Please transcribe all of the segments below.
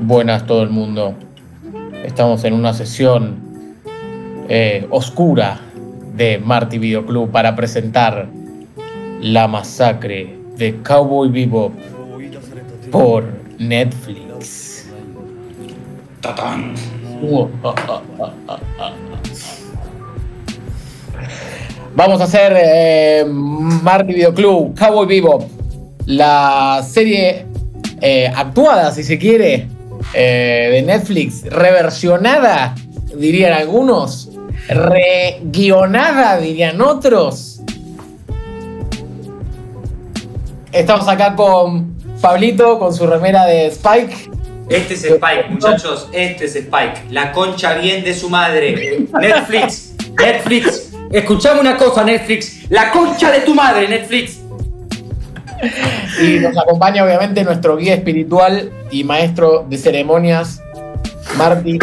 Buenas todo el mundo. Estamos en una sesión eh, oscura de Marty Video Club para presentar la masacre de Cowboy Bebop por Netflix. Tatán. Vamos a hacer eh, Marty Video Club, Cowboy Bebop, la serie eh, actuada, si se quiere, eh, de Netflix, reversionada, dirían algunos, reguionada, dirían otros. Estamos acá con Pablito, con su remera de Spike. Este es Spike, muchachos. Este es Spike. La concha bien de su madre. Netflix. Netflix. Escuchame una cosa, Netflix. La concha de tu madre, Netflix. Y nos acompaña obviamente nuestro guía espiritual y maestro de ceremonias, Marty.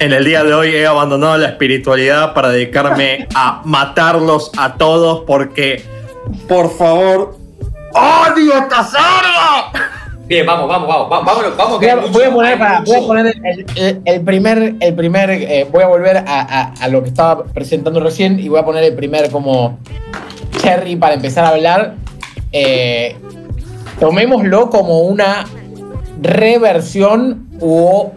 En el día de hoy he abandonado la espiritualidad para dedicarme a matarlos a todos porque, por favor, ¡odio esta! Bien, vamos, vamos, vamos. Vámonos, vamos. Voy que mucho, voy a poner, para- voy a poner el, el- el primer, el primer eh, voy a volver a, a- a lo que estaba presentando recién y voy a poner el primer como cherry para empezar a hablar. Eh, tomémoslo como una reversión o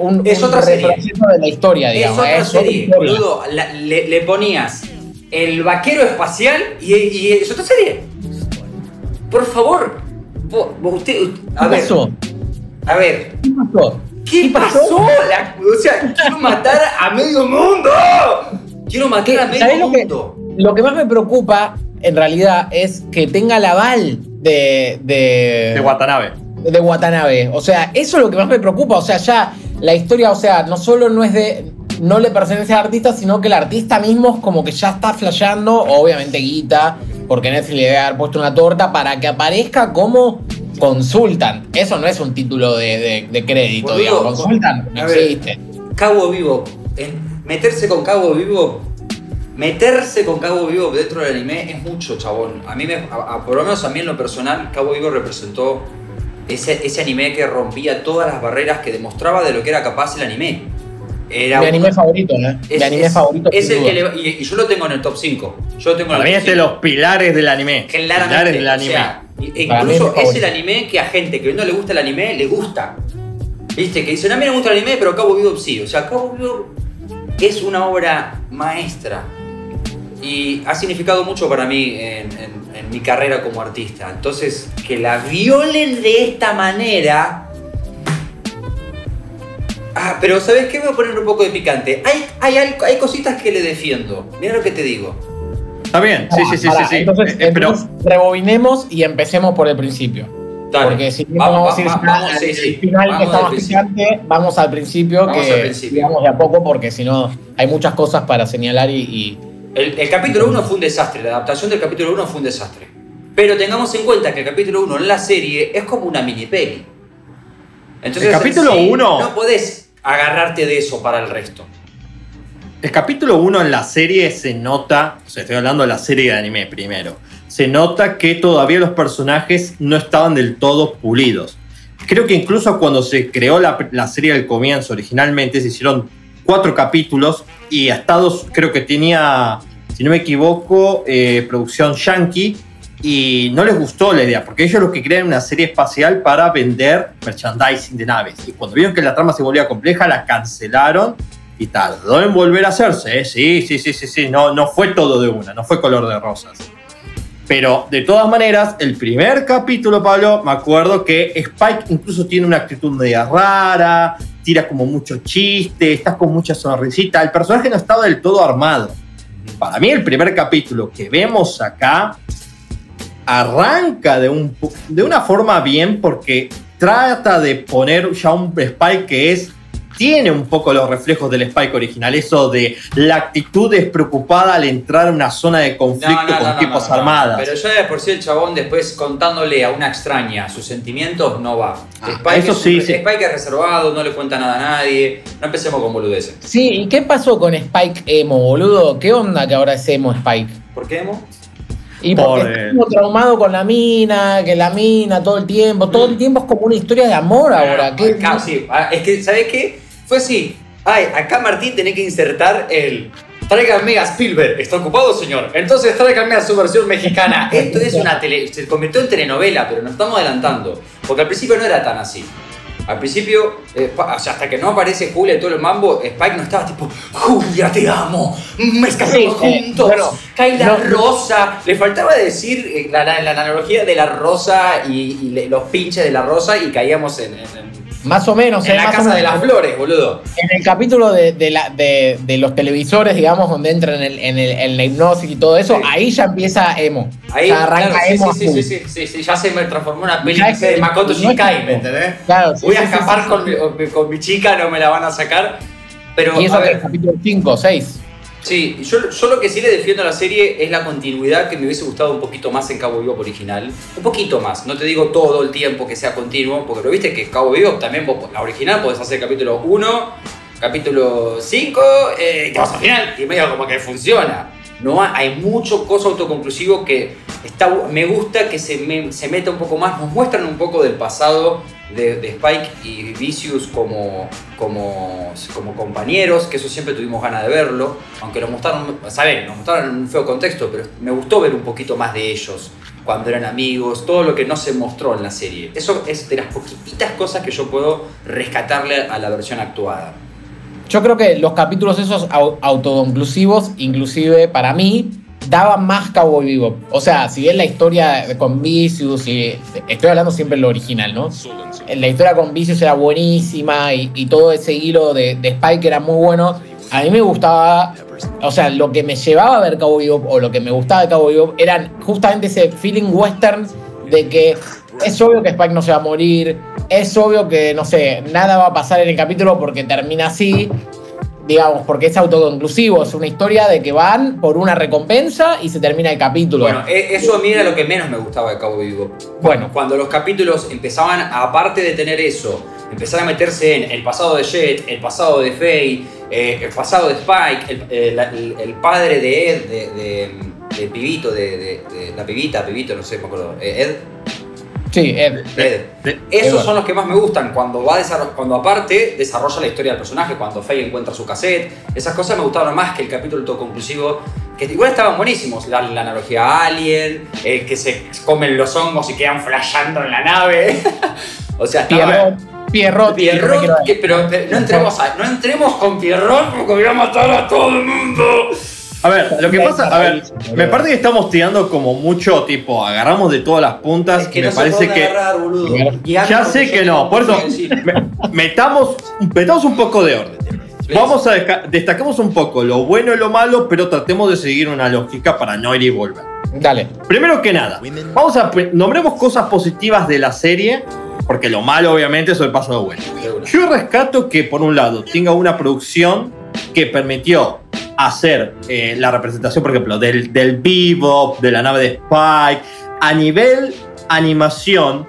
un, Es un otra serie. de la historia, Es digamos. otra es otra serie, boludo. La- le, le ponías el vaquero espacial y, y es otra serie. Por favor. Vos- vos- usted, a ¿Qué ver, pasó? a ver. ¿Qué pasó? ¿Qué, ¿Qué pasó? pasó? La- o sea, quiero matar a medio mundo. Quiero matar a ¿Sabés medio lo que, mundo. lo que más me preocupa, en realidad, es que tenga el aval de, de, De Watanabe. de Watanabe. O sea, eso es lo que más me preocupa. O sea, ya la historia, o sea, no solo no es de. No le pertenece al artista, sino que el artista mismo es como que ya está flasheando, obviamente guita, porque Netflix le debe haber puesto una torta para que aparezca como consultan. Eso no es un título de, de- de crédito, digamos. Consultan no existe. Cabo Vivo. en- meterse con Cabo Vivo. Meterse con Cabo Vivo dentro del anime es mucho, chabón. A mí, me, a- a- por lo menos a mí en lo personal, Cabo Vivo representó ese, ese anime que rompía todas las barreras que demostraba de lo que era capaz el anime. Era Mi un- anime favorito, ¿eh? Mi es- anime es- favorito. Es el que le- y, y yo lo tengo en el top 5. Yo lo tengo en Para el mí es de 5. los pilares del anime. Claramente. Pilares del o anime. sea, e- Para mí incluso es mi es el anime que a gente que no le gusta el anime le gusta. Viste, que dicen, a mí no me gusta el anime, pero Cabo Vivo sí. O sea, Cabo Vivo es una obra maestra. Y ha significado mucho para mí en, en- en mi carrera como artista. Entonces, que la violen de esta manera. Ah, pero ¿sabes qué? Voy a poner un poco de picante. Hay, hay, hay, hay cositas que le defiendo. Mira lo que te digo. Está bien, sí, sí, sí, sí. sí. Entonces, Eh, eh, pero entonces rebobinemos y empecemos por el principio. Dale. Porque si no Vamos, vamos, vamos, vamos, al sí, sí. final Vamos que está más picante, vamos al principio, Vamos que al principio. digamos de a poco, porque si no hay muchas cosas para señalar y, y- El, el capítulo 1 fue un desastre, la adaptación del capítulo 1 fue un desastre. Pero tengamos en cuenta que el capítulo 1 en la serie es como una mini peli. Entonces, El capítulo sí, uno- No podés agarrarte de eso para el resto. el capítulo 1 en la serie se nota, o sea, estoy hablando de la serie de anime primero, se nota que todavía los personajes no estaban del todo pulidos. Creo que incluso cuando se creó la, la serie al comienzo, originalmente se hicieron cuatro capítulos y hasta dos, creo que tenía, si no me equivoco, eh, producción yankee y no les gustó la idea, porque ellos lo que era una serie espacial para vender merchandising de naves. Y cuando vieron que la trama se volvía compleja, la cancelaron y tardó en volver a hacerse. ¿eh? Sí, sí, sí, sí, sí, no, no fue todo de una, no fue color de rosas. Pero de todas maneras, el primer capítulo, Pablo, me acuerdo que Spike incluso tiene una actitud media rara, tira como mucho chiste, estás con mucha sonrisita. El personaje no estaba del todo armado. Para mí, el primer capítulo que vemos acá arranca de, un, de una forma bien porque trata de poner ya un Spike que es tiene un poco los reflejos del Spike original, eso de la actitud despreocupada al entrar en una zona de conflicto con tipos armadas. Pero ya de por sí el chabón después contándole a una extraña sus sentimientos no va. Ah, Spike, eso es, sí, sí. Spike es reservado, no le cuenta nada a nadie. No empecemos con boludeces. Sí, ¿y qué pasó con Spike Emo, boludo? ¿Qué onda que ahora es Emo Spike? ¿Por qué, Emo? Y Por, porque eh, está como traumado con la mina, que la mina todo el tiempo, todo el tiempo es como una historia de amor ahora. Ah, que- acá, sí. Ah, Es que, ¿sabes qué? Fue así. Ay, acá Martín tenía que insertar el. Tráiganme a Spielberg. ¿Está ocupado, señor? Entonces tráiganme a su versión mexicana. Esto es una tele. Se convirtió en telenovela, pero nos estamos adelantando. Porque al principio no era tan así. Al principio, eh, pa- o sea, hasta que no aparece Julia y todo el mambo, Spike no estaba tipo, Julia, te amo, me escapamos Sí, eh, juntos, bueno, cae la no- rosa. Le faltaba decir eh, la, la- la analogía de la rosa y, y le- los pinches de la rosa y caíamos en, en- en- Más o menos, en eh, la casa de las flores, boludo. En el capítulo de, de la- de- de los televisores, digamos, donde entra en, el, en, el- en la hipnosis y todo eso, Sí. ahí ya empieza emo. Ahí, ya arranca claro, sí, emo. sí, sí, sí, sí, sí, ya se me transformó una peli sé, que- de Makoto no es Shinkai. ¿me entendés? Claro, sí, Voy a escapar con, mi, con mi chica, no me la van a sacar. Pero, Y eso a que ver, es capítulo 5, 6. Sí, yo, yo lo que sí le defiendo a la serie es la continuidad que me hubiese gustado un poquito más en Cabo Vivo original. Un poquito más, no te digo todo el tiempo que sea continuo, porque lo viste que Cabo Vivo también, vos, la original podés hacer capítulo 1, capítulo 5, eh, que vas al final y medio como que funciona. No ha- hay mucho cosa autoconclusivo que está, me gusta que se, me- se meta un poco más, nos muestran un poco del pasado de, Spike y Vicious como, como, como compañeros, que eso siempre tuvimos ganas de verlo, aunque lo mostraron, saben, nos mostraron en un feo contexto, pero me gustó ver un poquito más de ellos cuando eran amigos, todo lo que no se mostró en la serie. Eso es de las poquititas cosas que yo puedo rescatarle a la versión actuada. Yo creo que los capítulos esos au- autoconclusivos, inclusive para mí, daban más Cowboy Vivo. O sea, si bien la historia con Vicious, y estoy hablando siempre de lo original, ¿no? La historia con Vicious era buenísima y, y todo ese hilo de, de Spike era muy bueno. A mí me gustaba, o sea, lo que me llevaba a ver Cowboy Vivo o lo que me gustaba de Cowboy Vivo eran justamente ese feeling western de que es obvio que Spike no se va a morir, es obvio que, no sé, nada va a pasar en el capítulo porque termina así, digamos, porque es autoconclusivo, es una historia de que van por una recompensa y se termina el capítulo. Bueno, e- eso a mí era lo que menos me gustaba de Cabo Vivo. Bueno. cuando los capítulos empezaban, aparte de tener eso, empezar a meterse en el pasado de Jet, el pasado de Faye, eh, el pasado de Spike, el, el- el- el padre de Ed, de, de, de Pibito, de, de- de la pibita, Pibito, no sé, me acuerdo, eh, Ed, sí, Ed. Ed. de- Esos Edward. son los que más me gustan, cuando va cuando aparte desarrolla la historia del personaje, cuando Faye encuentra su cassette, esas cosas me gustaron más que el capítulo autoconclusivo, que igual estaban buenísimos, la, la analogía a Alien, el que se comen los hongos y quedan flasheando en la nave, o sea, estaba... Pierrot, Pierrot, que- pero pero no entremos, a- no entremos con Pierrot porque voy a matar a todo el mundo. A ver, lo que pasa, a ver, me parece que estamos tirando como mucho, tipo, agarramos de todas las puntas Es que y me no parece que. agarrar, Ya sé que no, por eso metamos, metamos un poco de orden. Vamos a destacamos un poco lo bueno y lo malo, pero tratemos de seguir una lógica para no ir y volver. Dale. Primero que nada, vamos a nombremos cosas positivas de la serie, porque lo malo obviamente es el pasado bueno. Yo rescato que por un lado tenga una producción que permitió hacer eh, la representación, por ejemplo, del, del bebop, de la nave de Spike, a nivel animación,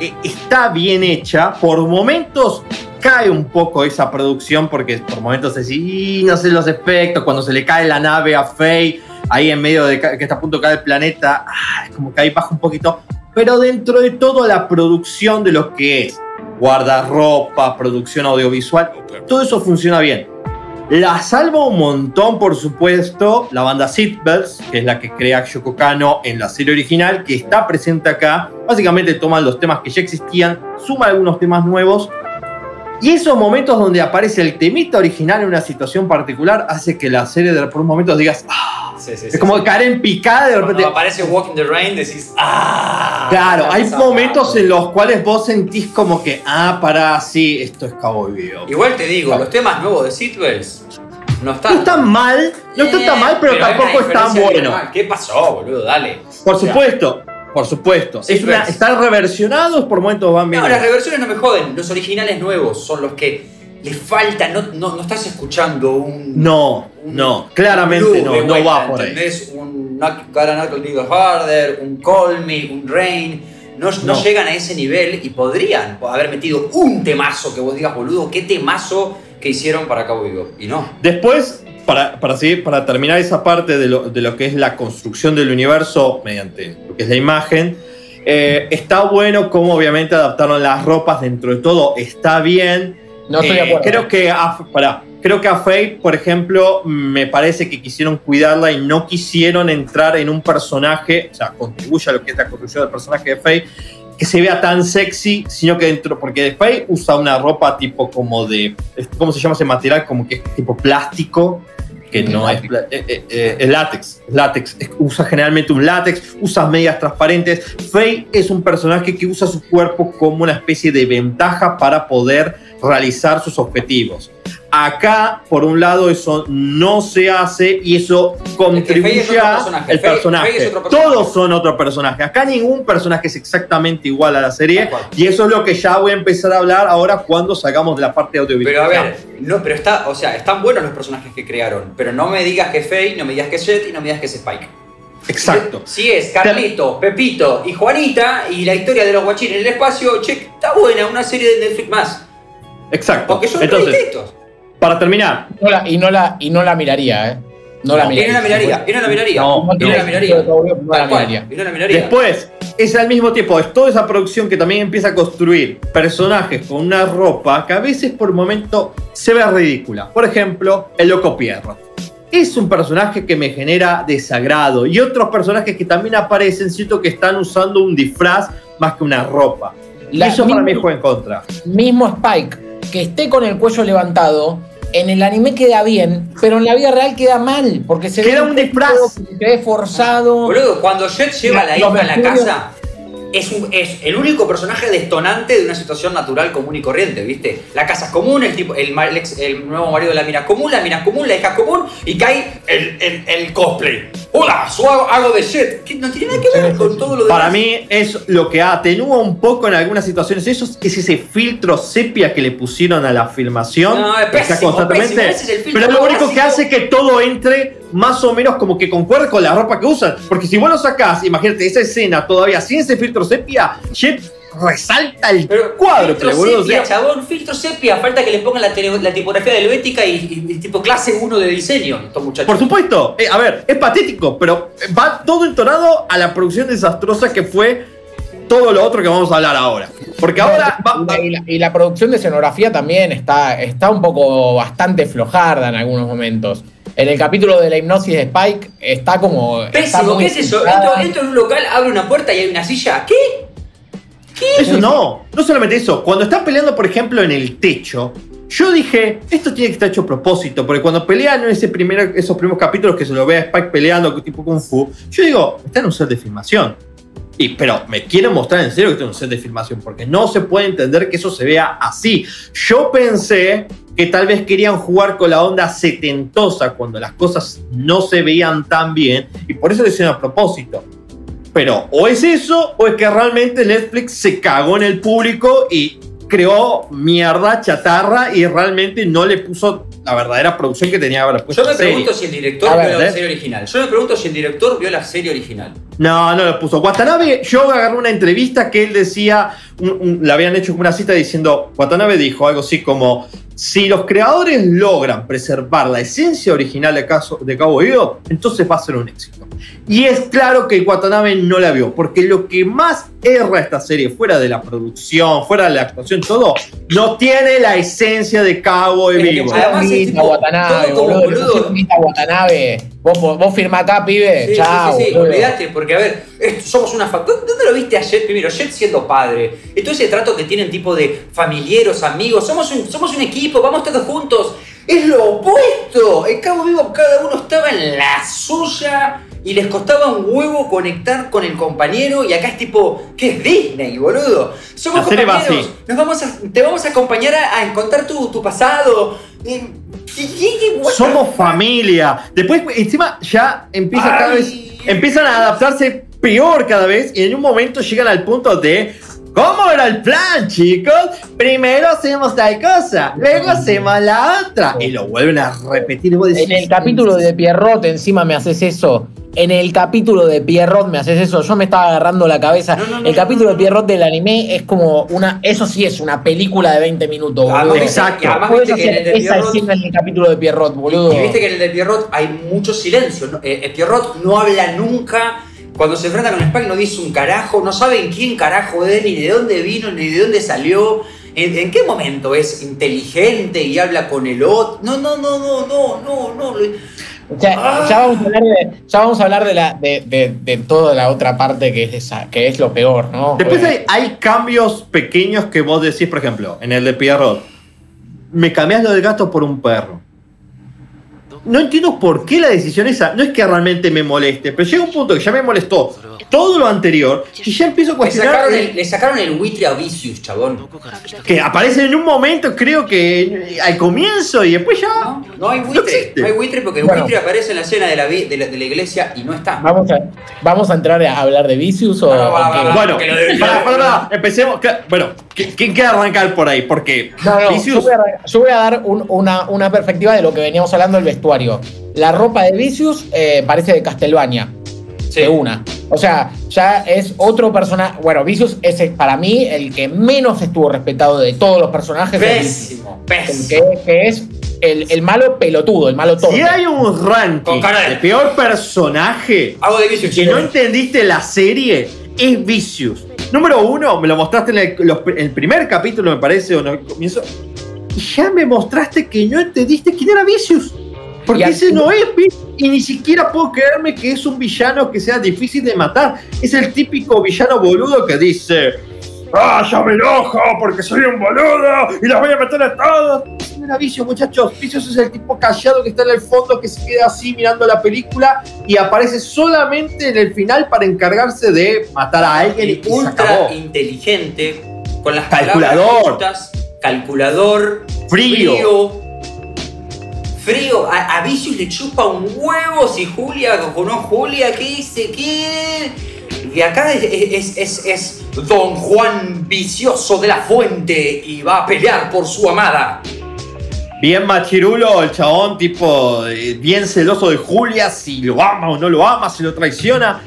eh, está bien hecha. Por momentos cae un poco esa producción, porque por momentos es, "Y, no sé los efectos, cuando se le cae la nave a Faye, ahí en medio de que está a punto de caer el planeta, ah, es como que ahí baja un poquito. Pero dentro de todo la producción de lo que es guardarropa, producción audiovisual, todo eso funciona bien. La salva un montón, por supuesto, la banda Seatbelts, que es la que crea Yoko Kano en la serie original, que está presente acá. Básicamente toman los temas que ya existían, suma algunos temas nuevos. Y esos momentos donde aparece el temita original en una situación particular hace que la serie de por un momento digas, "Ah", Sí, sí, es sí, como caer en picada de repente. Cuando aparece Walking the Rain decís, ¡ah! Claro, hay momentos en los cuales vos sentís como que, ah, pará, sí, esto es Cowboy Vivo. Igual te digo, los temas nuevos de Seatbelts no están. No están mal, no están tan mal, pero, tampoco están buenos. ¿Qué pasó, boludo? Dale. Por O sea, supuesto, por supuesto. Sí, Es una- pues. están reversionados, por momentos van bien. No, las reversiones no me joden. Los originales nuevos son los que le falta. No, no, no estás escuchando un. No, un- no, claramente un no, no vuelta, va por ahí. ¿entendés? Un Knock- Gotta Knock a Little Harder, un Call Me, un Rain. No, no No. llegan a ese nivel y podrían haber metido un temazo que vos digas, boludo, qué temazo que hicieron para Cabo Vivo. Y no. Después, para, para, seguir, para terminar esa parte de lo, de lo que es la construcción del universo mediante lo que es la imagen, eh, está bueno como obviamente adaptaron las ropas dentro de todo, está bien. No estoy de Eh, acuerdo. creo que a, pará, creo que a Faye, por ejemplo, me parece que quisieron cuidarla y no quisieron entrar en un personaje, o sea, contribuye a lo que es la construcción del personaje de Faye, que se vea tan sexy, sino que dentro, porque Faye usa una ropa tipo como de, ¿cómo se llama ese material? Como que es tipo plástico, que no es, eh, eh, eh, látex, es látex, Es- usa generalmente un látex, usa medias transparentes. Faye es un personaje que usa su cuerpo como una especie de ventaja para poder realizar sus objetivos. Acá, por un lado, eso no se hace y eso contribuye es a personaje. el Faye- personaje. Todos son otro personaje. Acá ningún personaje es exactamente igual a la serie y eso es lo que ya voy a empezar a hablar ahora cuando salgamos de la parte audiovisual. Pero a ver, no, pero está, o sea, están buenos los personajes que crearon, pero no me digas que es Faye, no me digas que es Jet y no me digas que es Spike. Exacto. Si es Carlito, Pepito y Juanita y la historia de los guachines en el espacio, che, está buena, una serie de Netflix más. Exacto. Porque son Entonces, distintos. Para terminar, No la- y, no la, y no la miraría, ¿eh? No, la No, miraría. no la miraría, y no la miraría. No, y no la miraría. No la Tal cual, miraría. y no la miraría. Después, es al mismo tiempo, es toda esa producción que también empieza a construir personajes con una ropa que a veces por momento se ve ridícula. Por ejemplo, el Loco Pierro. Es un personaje que me genera desagrado. Y otros personajes que también aparecen, siento que están usando un disfraz más que una ropa. Y eso para mí juega en contra. mismo Spike, que esté con el cuello levantado, en el anime queda bien, pero en la vida real queda mal, porque se Queda ve un disfraz. que se ve forzado. Boludo, cuando Jet lleva a la hija a la casa, es, un- es el único personaje destonante de una situación natural común y corriente, ¿viste? La casa es común, el, tipo, el, ma- el ex- el nuevo marido de la mina es común, la mina es común, la hija es común, y cae el, el, el cosplay. ¡Hola! Yo hago, de Jet. Que no tiene nada que ver con todo lo demás. Para mí es lo que atenúa un poco en algunas situaciones. Eso es ese filtro sepia que le pusieron a la filmación. No, es pésimo, constantemente. pésimo. Ese es el filtro Pero es lo único que hace que todo entre más o menos como que concuerde con la ropa que usan. Porque si vos lo sacás, imagínate esa escena todavía sin ese filtro sepia, Jet resalta el Pero cuádruple, filtro boludo. o sepia, sea, chabón, filtro sepia. Falta que le pongan la, tipografía de helvética y, y- y tipo clase 1 de diseño, estos muchachos. por supuesto, eh, a ver, es patético, pero va todo entonado a la producción desastrosa que fue todo lo otro que vamos a hablar ahora. Porque ahora va- Y la, y la- y la producción de escenografía también está, está un poco bastante flojarda en algunos momentos. En el capítulo de la hipnosis de Spike está como. Pésimo, ¿qué es eso? Entro, entro en un local, abro una puerta y hay una silla. ¿Qué? Eso no, no solamente eso. Cuando están peleando, por ejemplo, en el techo, yo dije, esto tiene que estar hecho a propósito, porque cuando pelean en ese primer, esos primeros capítulos que se lo ve a Spike peleando tipo Kung Fu, yo digo, está en un set de filmación. Y, pero me quiero mostrar en serio que está en un set de filmación, porque no se puede entender que eso se vea así. Yo pensé que tal vez querían jugar con la onda setentosa cuando las cosas no se veían tan bien, y por eso lo hicieron a propósito. Pero o es eso, o es que realmente Netflix se cagó en el público y creó mierda, chatarra, y realmente no le puso la verdadera producción que tenía que haber puesto. Yo me la serie. pregunto si el director A ver, vio la ¿eh? serie original. Yo me pregunto si el director vio la serie original. No, no lo puso. Watanabe, yo agarré una entrevista que él decía, un- un- le habían hecho como una cita diciendo, Watanabe dijo algo así como, si los creadores logran preservar la esencia original de, caso, de Cabo Vivo, entonces va a ser un éxito. Y es claro que Watanabe no la vio, porque lo que más erra esta serie, fuera de la producción, fuera de la actuación, todo, no tiene la esencia de Cabo Es que Vivo. además es tipo, Watanabe, todo como boludo. boludo. Mita Watanabe. Vos, vos firma acá, pibe. Sí, Chao. sí, sí, sí, boludo. olvídate, porque a ver, esto- somos una fa- ¿Dónde dónde lo viste a Jet primero? Jet siendo padre. Y todo ese trato que tienen tipo de familiares, amigos, somos un, somos un equipo, vamos todos juntos. Es lo opuesto. En Cabo Vivo cada uno estaba en la suya y les costaba un huevo conectar con el compañero y acá es tipo, ¿qué es Disney, boludo? Somos La compañeros, nos vamos a, te vamos a acompañar a, a encontrar tu, tu pasado. ¿qué- qué- qué- what the Somos familia. Después, encima, ya empieza cada vez. Empiezan a adaptarse peor cada vez y en un momento llegan al punto de ¿Cómo era el plan, chicos? Primero hacemos tal cosa, luego hacemos la otra. Y lo vuelven a repetir. y vos decís, En el capítulo de Pierrot encima me haces eso. En el capítulo de Pierrot me haces eso. Yo me estaba agarrando la cabeza. No, no, no, el capítulo de Pierrot del anime es como una. Eso sí es una película de 20 minutos, Además, boludo. exacto. y además Puedes viste que en hacer el de esa Pierrot, escena en el capítulo de Pierrot, boludo. y viste que en el de Pierrot hay mucho silencio. Eh, eh, Pierrot no habla nunca. Cuando se enfrenta con Spike no dice un carajo, no saben quién carajo es, ni de dónde vino, ni de dónde salió. ¿En, en qué momento es inteligente y habla con el otro? No, no, no, no, no, no, no. Ya, Ah. ya vamos a hablar de, ya vamos a hablar de, la, de, de, de toda la otra parte que es, esa, que es lo peor, ¿no? Después hay, hay cambios pequeños que vos decís, por ejemplo, en el de Pierrot. Me cambiás lo del gato por un perro. No entiendo por qué la decisión esa. No es que realmente me moleste, pero llega un punto que ya me molestó todo lo anterior y ya empiezo a Le cuestionar sacaron, el, le sacaron el buitre a Vicious, chabón. que aparece en un momento, creo que al comienzo y después ya. No, no hay buitre. No hay buitre porque el Bueno. buitre aparece en la escena de la, vi- de la, de la iglesia y no está. Vamos a, vamos a entrar a hablar de Vicious o. No, no, va, o qué? va, va. Bueno, empecemos. Bueno, ¿qui- ¿quién quiere arrancar por ahí? Porque No, no, yo voy a, yo voy a dar un- una, una perspectiva de lo que veníamos hablando del vestuario. La ropa de Vicious eh, parece de Castlevania, Sí. de una. O sea, ya es otro personaje. Bueno, Vicious es el- para mí el que menos estuvo respetado de todos los personajes. es Pésimo, El pésimo. que, que es el, el malo pelotudo, el malo torpe. Si hay un ranking Con cara de- de peor personaje Hago de Vicious. que no entendiste la serie, es Vicious. Número uno, me lo mostraste en el, los- el primer capítulo, me parece, o en el comienzo. Y ya me mostraste que no entendiste quién era Vicious. Porque ese no es. Y ni siquiera puedo creerme que es un villano que sea difícil de matar. Es el típico villano boludo que dice. ¡Ah, ya me enojo porque soy un boludo y las voy a meter a todos! Era Vicious, muchachos. Vicious es el tipo callado que está en el fondo, que se queda así mirando la película y aparece solamente en el final para encargarse de matar a alguien y, se ultra inteligente, con las Calculador. palabras justas, calculador, Frío. frío. Frío, a, a Vicious le chupa un huevo si Julia o no Julia, ¿qué dice? ¿Qué? Y acá es, es, es, es Don Juan Vicioso de la Fuente y va a pelear por su amada. Bien machirulo, el chabón, tipo, eh, bien celoso de Julia, si lo ama o no lo ama, si lo traiciona.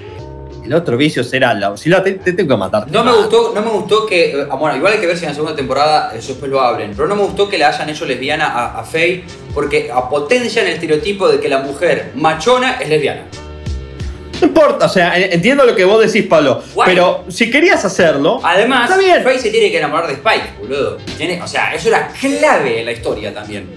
El otro vicio será, la, si lo te, te tengo que matar. No me gustó, no me gustó que. eh, Bueno, igual hay que ver si en la segunda temporada eso después lo hablen. Pero no me gustó que le hayan hecho lesbiana a, a Faye. Porque potencian el estereotipo de que la mujer machona es lesbiana. No importa, o sea, en- entiendo lo que vos decís, Pablo. Guay. Pero si querías hacerlo, Además, Está bien. Faye se tiene que enamorar de Spike, boludo. Tiene, o sea, eso era clave en la historia también.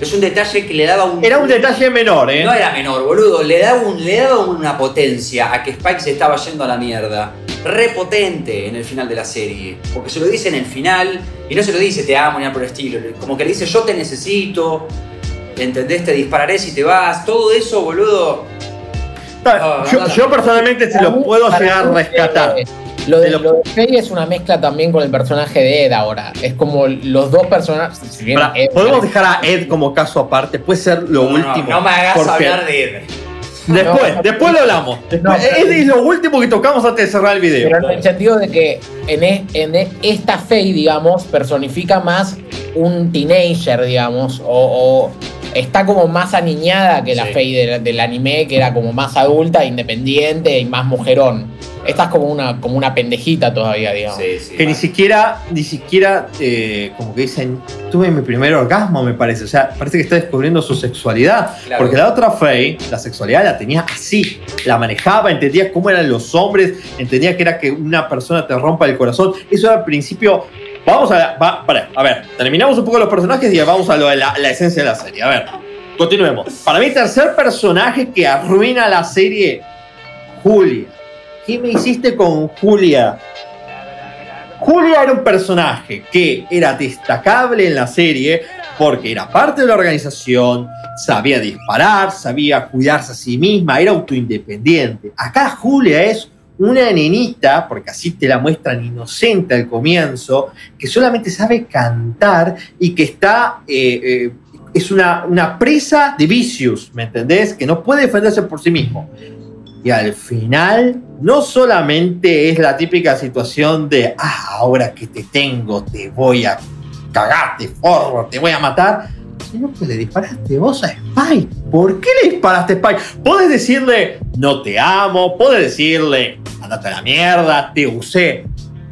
Es un detalle que le daba un. era un detalle menor, ¿eh? No era menor, boludo. Le daba, un, le daba una potencia a que Spike se estaba yendo a la mierda. Repotente en el final de la serie. Porque se lo dice en el final y no se lo dice te amo ni nada por el estilo. Como que le dice yo te necesito. ¿Entendés? Te dispararé si te vas. Todo eso, boludo. Yo, yo personalmente se lo puedo llegar a rescatar. Lo de, lo- lo de Faye es una mezcla también con el personaje de Ed ahora. Es como los dos personajes. Si bien Pará, Ed- Podemos dejar a Ed como caso aparte, puede ser lo No, último. No, me hagas porque hablar de él. Después, No, después lo hablamos. Después- No, pero- es, lo último que tocamos antes de cerrar el video. Pero en el sentido de que en, e- en e- esta Faye, digamos, personifica más un teenager, digamos, o, o está como más aniñada que la Sí. Faye del, del anime, que era como más adulta, independiente y más mujerón. Esta es como una, como una pendejita todavía, digamos. Sí, sí. que ni siquiera, ni siquiera, eh, como que dicen, tuve mi primer orgasmo, me parece. O sea, parece que está descubriendo su sexualidad. Claro. Porque la otra Faye, la sexualidad la tenía así. La manejaba, entendía cómo eran los hombres, entendía que era que una persona te rompa el corazón. Eso era al principio. Vamos a. Va, para, a ver, terminamos un poco los personajes y vamos a lo de la, la esencia de la serie. A ver, continuemos. Para mí, tercer personaje que arruina la serie, Julia. ¿Qué me hiciste con Julia? Julia era un personaje que era destacable en la serie porque era parte de la organización, sabía disparar, sabía cuidarse a sí misma, era autoindependiente. Acá Julia es una nenita, porque así te la muestran inocente al comienzo, que solamente sabe cantar y que está... eh, eh, es una, una presa de vicios, ¿me entendés? Que no puede defenderse por sí mismo. Y al final, no solamente es la típica situación de, ah, ahora que te tengo, te voy a cagarte, forro, te voy a matar, sino que le disparaste vos a Spike. ¿Por qué le disparaste a Spike? Podés decirle, no te amo, podés decirle, andate a la mierda, te usé.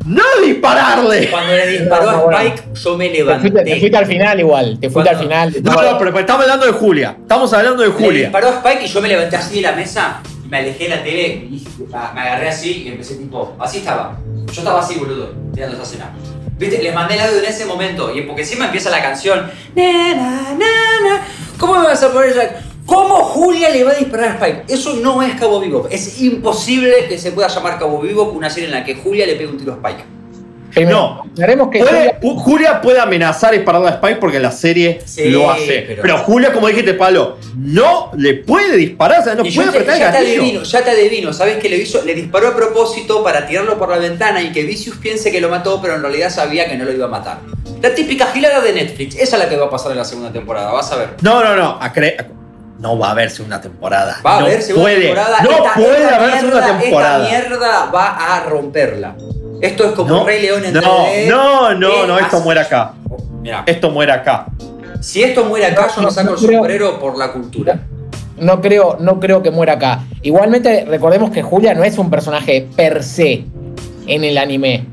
¡No dispararle! Cuando le disparó a Spike, yo me Te fuiste, te levanté. fuiste al final igual, te fuiste al final. No, no, pero estamos hablando de Julia. Estamos hablando de Le Julia. disparó a Spike y yo me levanté así de la mesa me alejé de la tele y ah, me agarré así y empecé tipo, así estaba. Yo estaba así, boludo, mirando esa escena. ¿Viste? Les mandé el audio en ese momento y porque encima empieza la canción. Na, na, na. ¿Cómo me vas a poner esa- ¿Cómo Julia le va a disparar a Spike? Eso no es Cabo Vivo. Es imposible que se pueda llamar Cabo Vivo una serie en la que Julia le pegue un tiro a Spike. Primero, No. que Puede- Julia puede amenazar y dispararle a Spike porque la serie Sí, lo hace. pero- Pero... Julia, como dijiste, Palo, no le puede disparar, o sea, no y puede apretar el ya te gatillo. adivino, ya te adivino. ¿Sabes qué le hizo? Le disparó a propósito para tirarlo por la ventana y que Vicious piense que lo mató, pero en realidad sabía que no lo iba a matar. La típica gilada de Netflix. Esa es la que va a pasar en la segunda temporada. Vas a ver. No, no, no. No va a haber segunda temporada. Va a no haber segunda puede. temporada. No Esta- puede esta haber mierda- segunda temporada. Esta mierda va a romperla. Esto es como no, Rey León en no, 3D. no, no, no, esto muere acá. Esto muere acá. si esto muere acá, yo me saco el No sombrero por la cultura. no creo, no creo que muera acá. Igualmente, recordemos que Julia no es un personaje per se en el anime.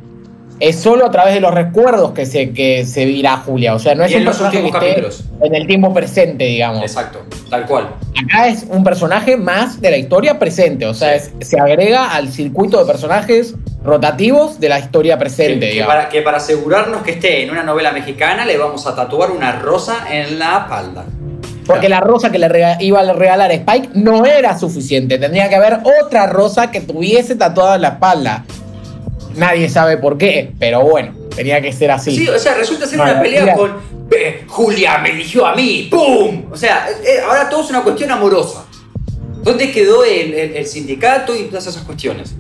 Es solo a través de los recuerdos que se, que se virá Julia. O sea, no es Y un los personaje que esté en el tiempo presente, digamos. Exacto, tal cual. Acá es un personaje más de la historia presente. O sea, es- se agrega al circuito de personajes rotativos de la historia presente, Que, que para, que para asegurarnos que esté en una novela mexicana le vamos a tatuar una rosa en la espalda. Porque la rosa que le iba a regalar a Spike no era suficiente. Tendría que haber otra rosa que tuviese tatuada en la espalda. Nadie sabe por qué, pero bueno, tenía que ser así. Sí, o sea, resulta ser una pelea mira. con eh, Julia me eligió a mí, ¡pum! O sea, eh, ahora todo es una cuestión amorosa. ¿Dónde quedó el, el- el sindicato y todas esas cuestiones?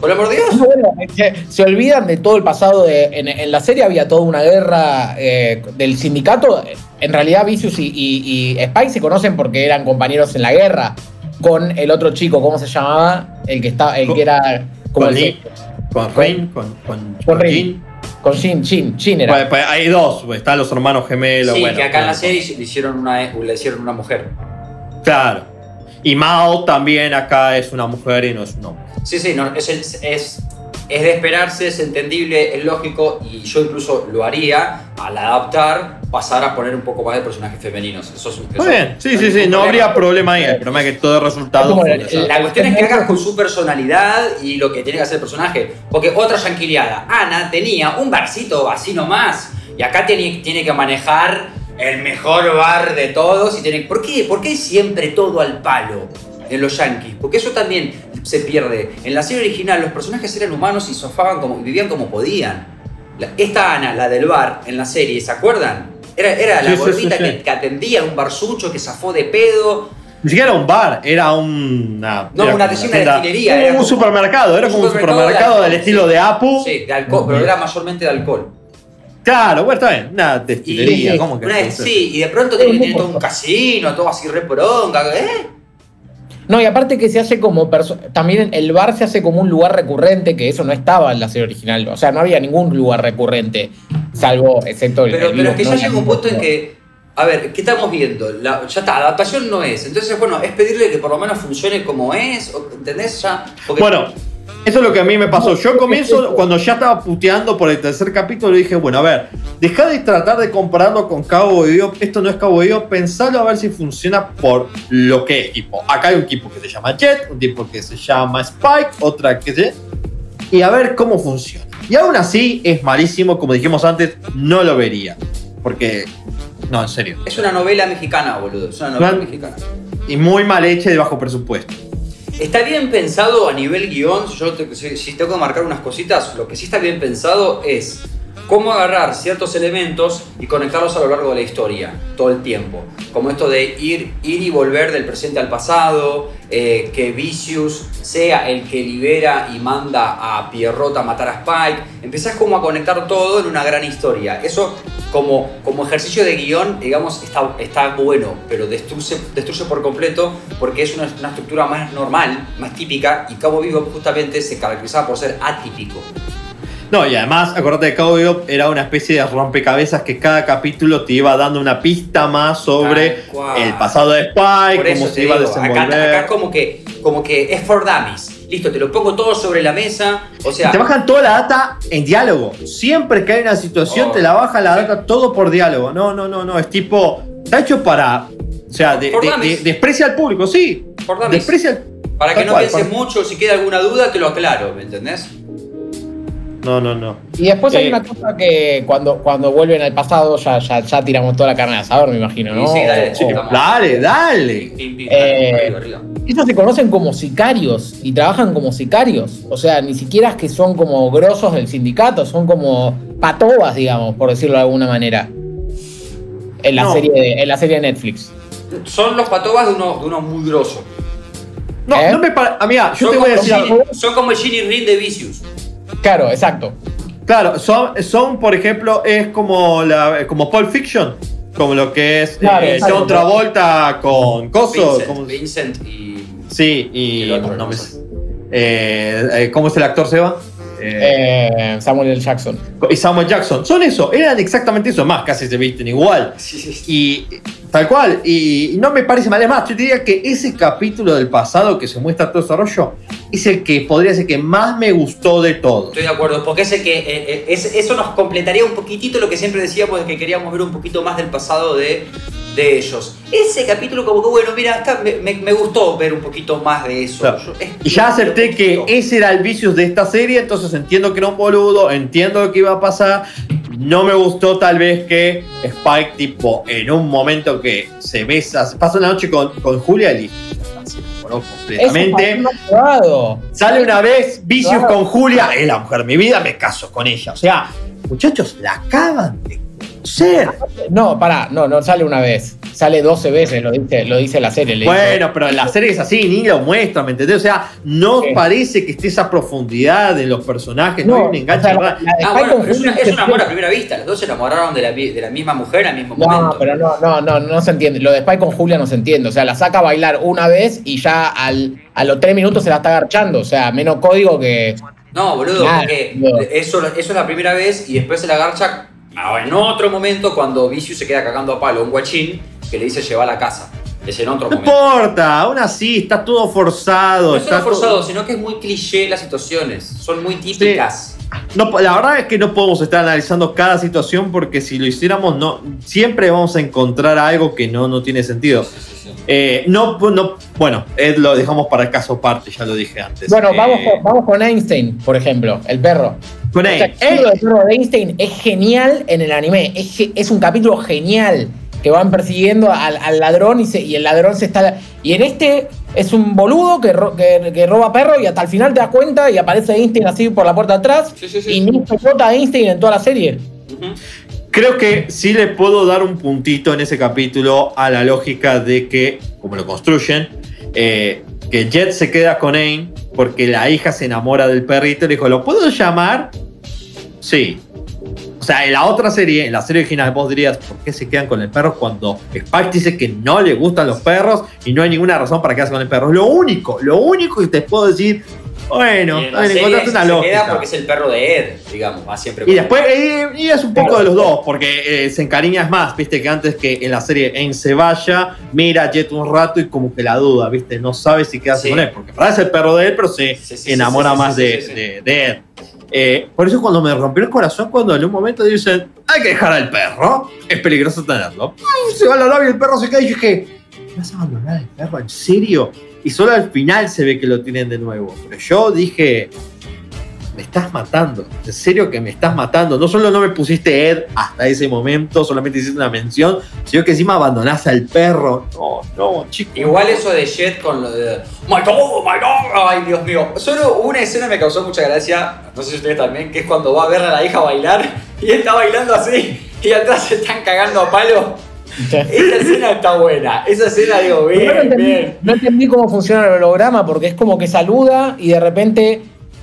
Por amor de Dios. No, bueno, se, se olvidan de todo el pasado. De, en, en la serie había toda una guerra eh, del sindicato. En realidad, Vicious y, y- y Spike se conocen porque eran compañeros en la guerra. Con el otro chico, ¿cómo se llamaba? El que estaba, el que era como el- con Rain, con, con, Con Rain. Jin. con Shin, Shin, Shin era. Pues, pues, hay dos, pues, están los hermanos gemelos. sí, bueno, que acá en la serie le hicieron una, le hicieron una mujer. Claro. Y Mao también acá es una mujer y no es un hombre. Sí, sí, no, es, es, es de esperarse, es entendible, es lógico y yo incluso lo haría al adaptar, pasar a poner un poco más de personajes femeninos. Eso es un Muy bien, sí, sí, sí, no habría problema ahí. El problema es que todo el resultado fue esa. La cuestión es que hagas con su personalidad y lo que tiene que hacer el personaje. Porque otra yanquiliada, Ana, tenía un barcito así nomás. Y acá tiene, tiene que manejar el mejor bar de todos. Y tiene, ¿por, qué? ¿Por qué siempre todo al palo en los yankees? Porque eso también se pierde. En la serie original los personajes eran humanos y sofaban como, vivían como podían. Esta Ana, la del bar, en la serie, ¿se acuerdan? Era, era la Sí, gordita sí, sí. Que, que atendía un barsucho que zafó de pedo. Ni siquiera era un bar, era una. No, era una- destilería, como era un como- supermercado, era como un supermercado de supermercado del estilo sí. de Apu. Sí, de alcohol, pero era mayormente de alcohol. Claro, bueno, está bien, una destilería, sí, ¿cómo que? Una sí, y de pronto tiene, tiene todo un casino, todo así re poronga, ¿eh? No, y aparte que se hace como también el bar se hace como un lugar recurrente, que eso no estaba en la serie original. O sea, no había ningún lugar recurrente, salvo, excepto el. Pero, el pero es que ¿no? ya llega un punto en que, a ver, ¿qué estamos viendo? La- ya está, adaptación no es. Entonces, bueno, es pedirle que por lo menos funcione como es, ¿entendés? Ya. Porque- Bueno, eso es lo que a mí me pasó. Yo comienzo, cuando ya estaba puteando por el tercer capítulo, dije, bueno, a ver, dejá de tratar de compararlo con Cabo Vivo. Esto no es Cabo Vivo, pensalo a ver si funciona por lo que es. Tipo, acá hay un tipo que se llama Jet, un tipo que se llama Spike, otra que se... Y a ver cómo funciona. Y aún así, es malísimo, como dijimos antes, no lo vería. Porque, no, en serio. Es una novela mexicana, boludo. Es una novela mexicana. Y muy mal hecha y de bajo presupuesto. Está bien pensado a nivel guion, yo te- si, si tengo que marcar unas cositas, lo que sí está bien pensado es cómo agarrar ciertos elementos y conectarlos a lo largo de la historia, todo el tiempo. Como esto de ir, ir y volver del presente al pasado, eh, que Vicious sea el que libera y manda a Pierrot a matar a Spike. Empezás como a conectar todo en una gran historia. Eso como, como ejercicio de guion, digamos, está, está bueno, pero destruye, destruye por completo porque es una, una estructura más normal, más típica, y Cabo Vivo justamente se caracterizaba por ser atípico. No, y además, acordate de Cowboy Bebop era una especie de rompecabezas que cada capítulo te iba dando una pista más sobre el pasado de Spike, cómo se iba a desenvolver. Acá, acá como, que, como que es for dummies. Listo, te lo pongo todo sobre la mesa. O sea, te bajan toda la data en diálogo. Siempre que hay una situación, Oh, te la bajan la data todo por diálogo. No, no, no, no. Es tipo. Está hecho para. O sea, de- Por de- dummies. de- desprecia al público, sí. For. Desprecia al. para que no cual, pienses por- mucho, si queda alguna duda, te lo aclaro, ¿me entendés? No, no, no. Y después hay Eh, una cosa que cuando, cuando vuelven al pasado ya, ya, ya tiramos toda la carne de asador, me imagino, ¿no? Sí, sí, dale, O- sí. Dale, dale. Eh. Ellos se conocen como sicarios y trabajan como sicarios. O sea, ni siquiera es que son como grosos del sindicato, son como patobas, digamos, por decirlo de alguna manera. En la, No. serie, de, en la serie de Netflix. Son los patobas de uno, de uno muy grosso. No, ¿Eh? no me parece. Amiga, yo son, te voy a decir son como el Ginny Rin de Vicious. Claro, exacto. Claro, son, son, por ejemplo, es como la como Pulp Fiction. Como lo que es Claro, eh. John Travolta con Coso. Vincent, como- Vincent y. sí, y. El otro, no no me- eh, eh, ¿Cómo es el actor, Seba? Eh, Eh, Samuel L. Jackson. y Samuel Jackson. Son eso, eran exactamente eso, más casi se visten igual. Sí, sí, sí. Y tal cual, y, no me parece mal. Es más, yo te diría que ese capítulo del pasado que se muestra todo desarrollo es el que podría ser que más me gustó de todos. Estoy de acuerdo, porque es el que. eh, eh, es- eso nos completaría un poquitito lo que siempre decíamos de que queríamos ver un poquito más del pasado de, de ellos. Ese capítulo, como que bueno, mira, acá me, me- me gustó ver un poquito más de eso. Claro. Yo- es- Y ya acepté que ese era el vicios de esta serie, entonces entiendo que era un boludo, entiendo lo que iba a pasar. No me gustó tal vez que Spike, tipo, en un momento que se besa, se pasa una noche con, con Julia y completamente. Eso. Sale una vez Vicious Claro. con Julia, es la mujer de mi vida, me caso con ella. O sea, muchachos, la acaban de conocer. No, pará, no, no sale una vez. Sale 12 veces, lo dice, lo dice la serie. le dice- Bueno, pero en la serie es así, ni lo muestra, ¿me entendés? O sea, no Sí. parece que esté esa profundidad en los personajes, no, hay un enganche, o sea, ¿verdad? la- la de Ah, bueno, es, una, es un amor a primera vista. Los dos se enamoraron de la, de la misma mujer al mismo No, momento. pero no, no, no, no se entiende. Lo de Spike con Julia no se entiende. O sea, la saca a bailar una vez y ya al, a los tres minutos se la está agarchando. O sea, menos código que. No, boludo, Claro, porque eso, eso es la primera vez y después se la garcha ah, en otro momento cuando Vicious se queda cagando a palo a un guachín que le dice llevar a la casa. Es en otro No momento. importa, aún así, está todo forzado. No es está solo forzado, todo- sino que es muy cliché las situaciones. Son muy típicas. No, la verdad es que no podemos estar analizando cada situación porque si lo hiciéramos, no, siempre vamos a encontrar algo que no, no tiene sentido. Eh, no, no, bueno, Ed lo dejamos para el caso aparte, ya lo dije antes. Bueno, Eh, vamos, con, vamos con Einstein, por ejemplo, el perro. con O sea, Ed. el capítulo del perro de Einstein es genial en el anime. Es, es un capítulo genial que van persiguiendo al, al ladrón y, se- y el ladrón se está. Y en este es un boludo que, ro- que- que roba perro y hasta el final te das cuenta y aparece Einstein así por la puerta atrás. Sí, sí, sí. Y ni se nota a Einstein en toda la serie. Creo que sí le puedo dar un puntito en ese capítulo a la lógica de que, como lo construyen, eh, que Jet se queda con Aang porque la hija se enamora del perrito y le dijo, ¿lo puedo llamar? Sí. O sea, en la otra serie, en la serie original, vos dirías, ¿por qué se quedan con el perro cuando Spike dice que no le gustan los perros y no hay ninguna razón para quedarse con el perro? Lo único, lo único que te puedo decir, bueno, en la encontraste una se queda porque es el perro de Ed, digamos, va siempre Y después, y, y es un poco de los dos, porque eh, se encariñas más, viste, que antes que en la serie en se vaya, mira a Jet un rato y como que la duda, viste, no sabe si quedarse Sí. con él, porque parece el perro de él, pero se Sí, sí, sí, enamora más de, de- de Ed. Eh, por eso cuando me rompió el corazón, cuando en un momento dicen, hay que dejar al perro, es peligroso tenerlo. Se va la labia y el perro se cae y yo dije, ¿vas a abandonar al perro? ¿En serio? Y solo al final se ve que lo tienen de nuevo. Pero yo dije, me estás matando. En serio que me estás matando. No solo no me pusiste Ed hasta ese momento, solamente hiciste una mención, sino que encima abandonás al perro. No, no, chico. Igual eso de Jet con lo de My dog, my dog. Ay, Dios mío. Solo una escena me causó mucha gracia, no sé si ustedes también, que es cuando va a ver a la hija bailar y está bailando así y atrás se están cagando a palo. Esa escena está buena. Esa escena digo, bien, no, entendí, bien. no entendí cómo funciona el holograma porque es como que saluda y de repente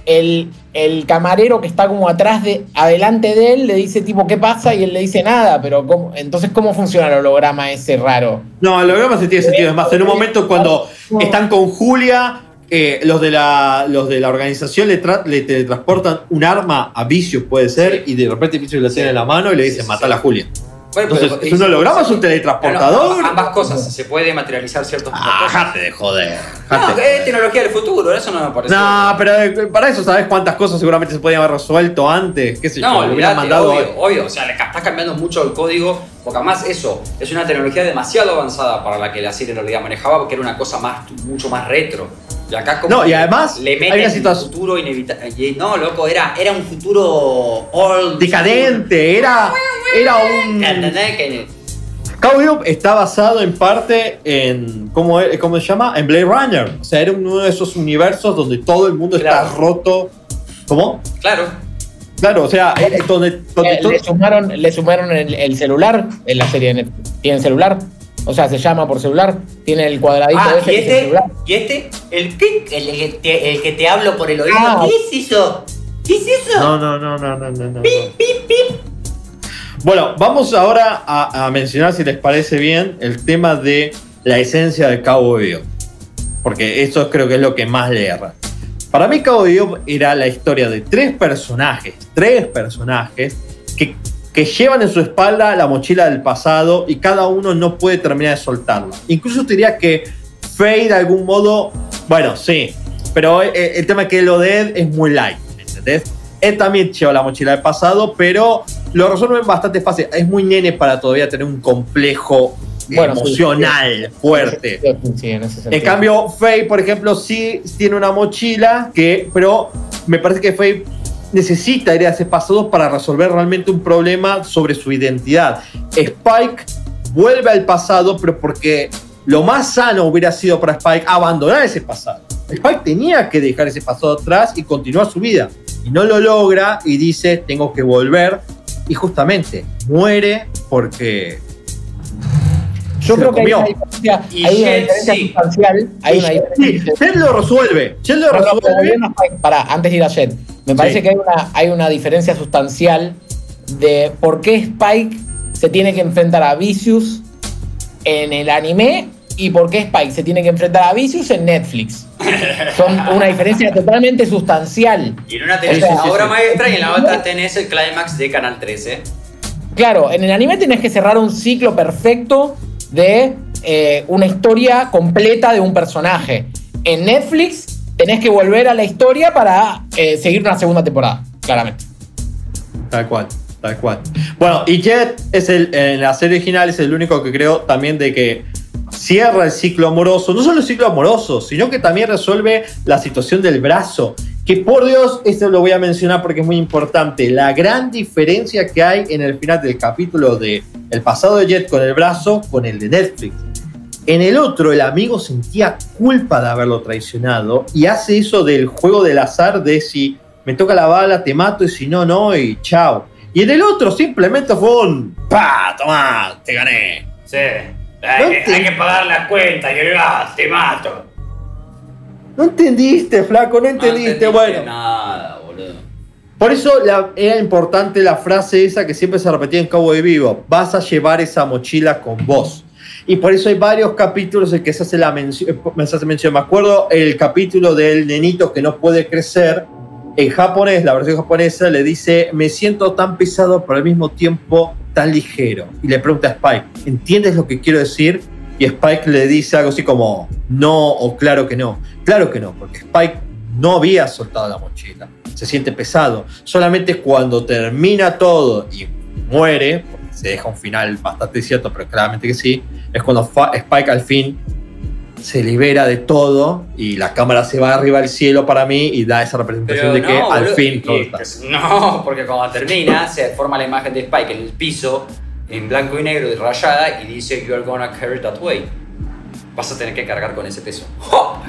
el, el camarero que está como atrás de, adelante de él le dice tipo ¿qué pasa? y él le dice nada, pero ¿cómo? entonces ¿cómo funciona el holograma ese raro? No, el holograma sí tiene sentido. Es más, en un momento cuando están con Julia, eh, los, de la, los de la organización le, tra- le teletransportan un arma a Vicious, puede ser, y de repente Vicious le tiene en la mano y le dicen, Sí, sí, matala a sí. Julia. Bueno, Entonces, pero- ¿es un holograma es un No, teletransportador? no, ambas cosas. Se puede materializar ciertos Ah, jate de joder. No, jate de es tecnología del futuro, eso no me parece. No, pero eh, para eso, ¿sabes cuántas cosas seguramente se podían haber resuelto antes? ¿Qué sé No, yo? le hubieran olvidate, mandado. obvio, obvio. O sea, le estás cambiando mucho el código, porque además eso es una tecnología demasiado avanzada para la que la serie en realidad manejaba, porque era una cosa más, mucho más retro. Y acá como No, y además le hay meten un futuro inevitable. No, loco, era, era un futuro old. Decadente, era, era un. Cowboy está basado en parte en. ¿cómo, es- ¿Cómo se llama? En Blade Runner. O sea, era uno de esos universos donde todo el mundo está roto. ¿Cómo? Claro. Claro, o sea, eh, donde, donde Eh, todo- le sumaron, le sumaron el, el celular en la serie de Netflix. ¿Tiene celular? O sea, se llama por celular. Tiene el cuadradito Ah, ese ¿y que es el este? celular. ¿Y este? ¿El qué? El, el que te, el que te hablo por el oído. Ah. ¿Qué es eso? ¿Qué es eso? No, no, no, no, no, no, no. Bueno, vamos ahora a, a mencionar, si les parece bien, el tema de la esencia de Cabo Bebop. Porque eso creo que es lo que más le erra. Para mí Cabo Bebop era la historia de tres personajes, tres personajes que, que llevan en su espalda la mochila del pasado y cada uno no puede terminar de soltarla. Incluso te diría que Faye de algún modo, bueno, sí, pero el, el tema es que lo de Ed es muy light, ¿entendés? Él también lleva la mochila del pasado, pero lo resuelven bastante fácil. Es muy nene para todavía tener un complejo Bueno, sí, emocional fuerte. Sí, en. En cambio, Faye, por ejemplo, sí tiene una mochila que, pero me parece que Faye necesita ir a ese pasado para resolver realmente un problema sobre su identidad. Spike vuelve al pasado, pero porque lo más sano hubiera sido para Spike abandonar ese pasado. Spike tenía que dejar ese pasado atrás y continuar su vida. Y no lo logra y dice, tengo que volver. Y justamente muere porque Yo se creo lo que hay comió. una diferencia, Y hay una diferencia sí. sustancial. Hay una Sí. Jet lo resuelve. Jet lo No, no, pero resuelve. Spike, pará, antes de ir a Jet, me parece Sí. que hay una, hay una diferencia sustancial de por qué Spike se tiene que enfrentar a Vicious en el anime y por qué Spike se tiene que enfrentar a Vicious en Netflix. Son una diferencia totalmente sustancial. Y en una tenés O sea, sí, obra sí. maestra y en la otra tenés el clímax de Canal 13. Claro, en el anime tenés que cerrar un ciclo perfecto de eh, una historia completa de un personaje. En Netflix tenés que volver a la historia para eh, seguir una segunda temporada, claramente. Tal cual, tal cual. Bueno, y Jet es el, en la serie original es el único que creo también de que cierra el ciclo amoroso, no solo el ciclo amoroso, sino que también resuelve la situación del brazo. Que por Dios, esto lo voy a mencionar porque es muy importante. La gran diferencia que hay en el final del capítulo de El pasado de Jet con el brazo con el de Netflix. En el otro, el amigo sentía culpa de haberlo traicionado y hace eso del juego del azar de si me toca la bala, te mato y si no, no, y chao. Y en el otro simplemente fue un ¡pa! ¡Tomá! ¡Te gané! Sí. Hay que- hay que pagar la cuenta y gas, te mato. No entendiste, flaco, no entendiste. bueno, Nada, boludo. por eso la- era importante la frase esa que siempre se repetía en Cabo de Vivo: vas a llevar esa mochila con vos. Y por eso hay varios capítulos en que se hace la mención, me hace mención. Me acuerdo el capítulo del nenito que no puede crecer. En japonés, la versión japonesa le dice: Me siento tan pesado, pero al mismo tiempo tan ligero. Y le pregunta a Spike: ¿Entiendes lo que quiero decir? Y Spike le dice algo así como: No, o claro que no. Claro que no, porque Spike no había soltado la mochila. Se siente pesado. Solamente cuando termina todo y muere, porque se deja un final bastante cierto, pero claramente que sí, es cuando Spike al fin se libera de todo y la cámara se va arriba del cielo para mí y da esa representación Pero de que al boludo, fin todo está. No, porque cuando termina se forma la imagen de Spike en el piso, en blanco y negro, rayada, y dice You're gonna carry that way. Vas a tener que cargar con ese peso. ¡Jo!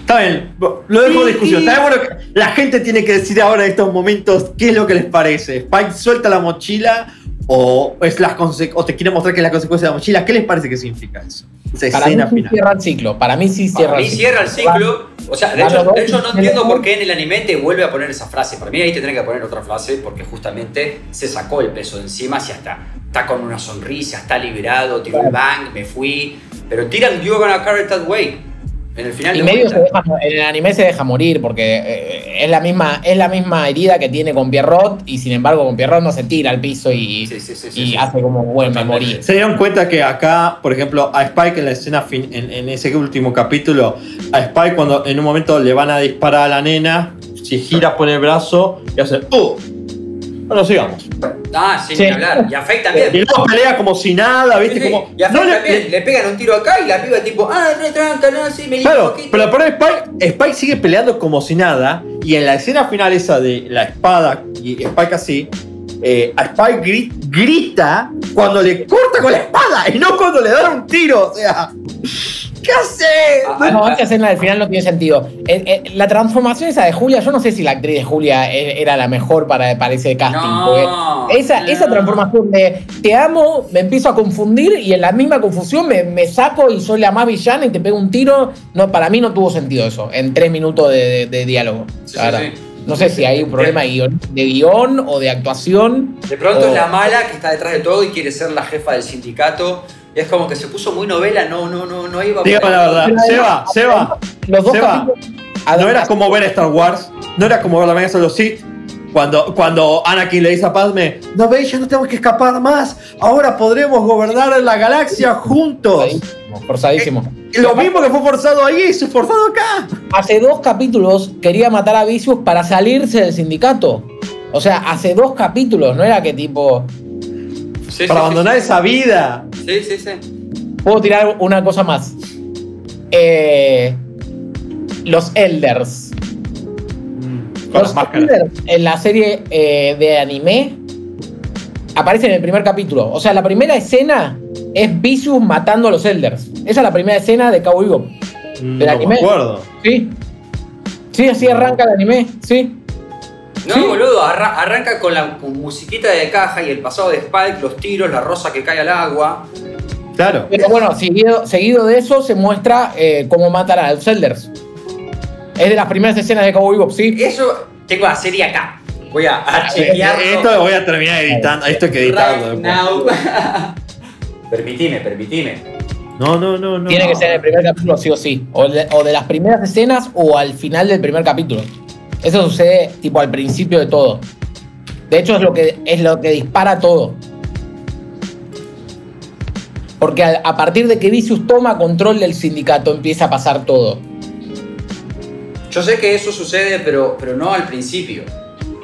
Está bien, lo dejo en discusión. Está bien, bueno, que la gente tiene que decir ahora en estos momentos qué es lo que les parece. Spike suelta la mochila o, es las o te quiere mostrar que es la consecuencia de la mochila. ¿Qué les parece que significa eso? Esa Para mí escena sí final. cierra el ciclo. Para mí sí cierra Para mí el ciclo. cierra el ciclo. O sea, de hecho, de hecho no en entiendo por qué en el anime te vuelve a poner esa frase. Para mí ahí tendría que poner otra frase porque justamente se sacó el peso de encima, si hasta está con una sonrisa, está liberado, tiró el bang, me fui. Pero tiran You're gonna carry that way. En el final Y de medio se vuelta. deja, en el anime se deja morir porque eh, es, la misma, es la misma herida que tiene con Pierrot y sin embargo con Pierrot no se tira al piso y, Sí, sí, sí, sí, y sí. hace como, bueno, me morí. Se dieron cuenta que acá, por ejemplo, a Spike en la escena, fin- en, en ese último capítulo, a Spike cuando en un momento le van a disparar a la nena, si gira, pone el brazo y hace ¡Uh! Bueno, sigamos. Ah, sin Sí. ni hablar. Y a Fake Y también. luego pelea como si nada, ¿viste? Sí, sí. Como, Y a Fake no le- también. Le pegan un tiro acá y la piba tipo, ah, no tranca, no, sí, me un Claro, poquito. pero por Spike, Spike sigue peleando como si nada. Y en la escena final esa de la espada y Spike así, eh, a Spike gri- grita cuando le corta con la espada y no cuando le dan un tiro. O sea, ¿qué hace? Ah, No, esa escena del final no tiene sentido. Eh, eh, la transformación esa de Julia, yo no sé si la actriz de Julia e- era la mejor para, para ese casting. No, esa, no. esa transformación de te amo, me empiezo a confundir y en la misma confusión me, me saco y soy la más villana y te pego un tiro. No, para mí no tuvo sentido eso, en tres minutos de, de- de diálogo. Sí, la sí, verdad. sí. No sé si hay un problema de guion, de guion o de actuación. De pronto o- es la mala que está detrás de todo y quiere ser la jefa del sindicato. Y es como que se puso muy novela, no, no, no, no iba Dígame ahí. la verdad. Seba, Seba, Los dos Seba, capítulos. no era como ver Star Wars, no era como ver la venganza de los Sith. Cuando, cuando Anakin le dice a Padme, no veis, ya no tenemos que escapar más. Ahora podremos gobernar la galaxia juntos. Forzadísimo, forzadísimo. Lo mismo que fue forzado ahí, se forzado acá. Hace dos capítulos quería matar a Vicious para salirse del sindicato. O sea, hace dos capítulos, no era que tipo. Sí, Para sí, abandonar sí. esa vida. Sí, sí, sí. Puedo tirar una cosa más. Eh, los Elders. Con Los. Elders en la serie eh, de anime aparecen en el primer capítulo. O sea, la primera escena es Vicious matando a los Elders. Esa es la primera escena de Cowboy Bebop. Mm, ¿Del no anime? me acuerdo. Sí. Sí, así arranca el anime. Sí. No, Sí. boludo, arra- arranca con la musiquita de caja y el pasado de Spike, los tiros, la rosa que cae al agua. Claro. Pero bueno, seguido, seguido de eso se muestra eh, cómo matan a los Elders. Es de las primeras escenas de Cowboy Bebop, sí. Eso, tengo la serie acá. Voy a, a chequearlo. Esto lo voy a terminar editando. Esto hay que editarlo. right permitime, permitime. No, no, no, no. Tiene que ser en el primer capítulo, sí o sí. O de, o de las primeras escenas o al final del primer capítulo. Eso sucede tipo al principio de todo. De hecho, es lo que, es lo que dispara todo. Porque a, a partir de que Vicious toma control del sindicato, empieza a pasar todo. Yo sé que eso sucede, pero, pero no al principio.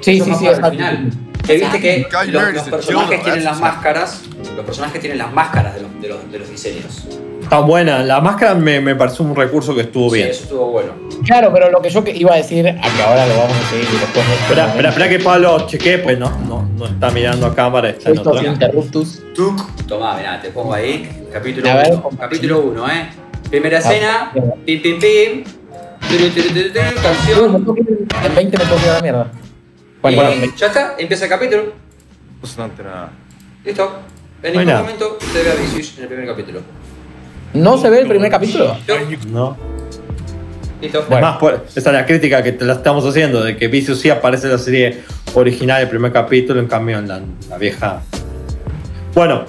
Sí, Eso sí, sí. el final. Que viste que los, personajes tienen las máscaras los personajes que tienen las máscaras de los, de los, de los diseños. Está buena, la máscara me, me pareció un recurso que estuvo sí, bien. Eso estuvo bueno. Claro, pero lo que yo iba a decir, a que ahora lo vamos a seguir después. Espera, de... espera, espera que Pablo chequee, pues no, no, no está mirando a cámara, está en interruptus. Tuc. Tomá, te pongo ahí, capítulo 1, capítulo 1, eh. Primera ah, escena, pim, pim, pim, canción. En 20 me puedo la mierda. Bueno, ya está, empieza el capítulo. Listo. En ningún momento se ve a Vicious en el primer capítulo. ¿No se ve el primer capítulo? No. Listo. Bueno. Además, por- esa es la crítica que te la estamos haciendo, de que Vicious sí aparece en la serie original, el primer capítulo, en cambio en la, la vieja. Bueno,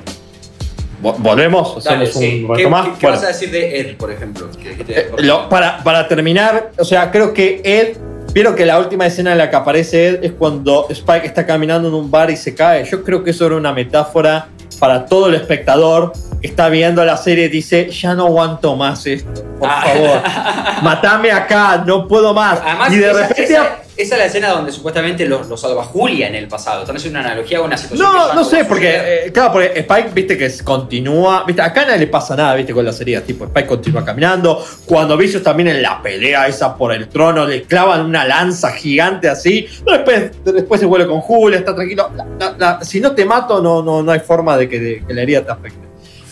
vo- volvemos, Dale, hacemos sí. un ¿Qué, más. qué- qué Bueno, vas a decir de Ed, por ejemplo? Que dijiste- eh, lo- para, para terminar, o sea, creo que Ed, vieron que la última escena en la que aparece Ed es cuando Spike está caminando en un bar y se cae. Yo creo que eso era una metáfora para todo el espectador está viendo la serie dice, ya no aguanto más esto, por Ah. favor, matame acá, no puedo más. Además, y de esa, repente... esa- esa es la escena donde supuestamente los, los salva Julia en el pasado. Están haciendo una analogía a una situación que No, ya no sé, porque, eh, claro, porque Spike, viste, que continúa, viste, acá no le pasa nada, viste, con la serie, tipo, Spike continúa caminando, cuando Vicious también en la pelea esa por el trono, le clavan una lanza gigante así, después, después se vuelve con Julia, está tranquilo, La- la- la- si no te mato, no, no, no hay forma de que, de que la herida te afecte.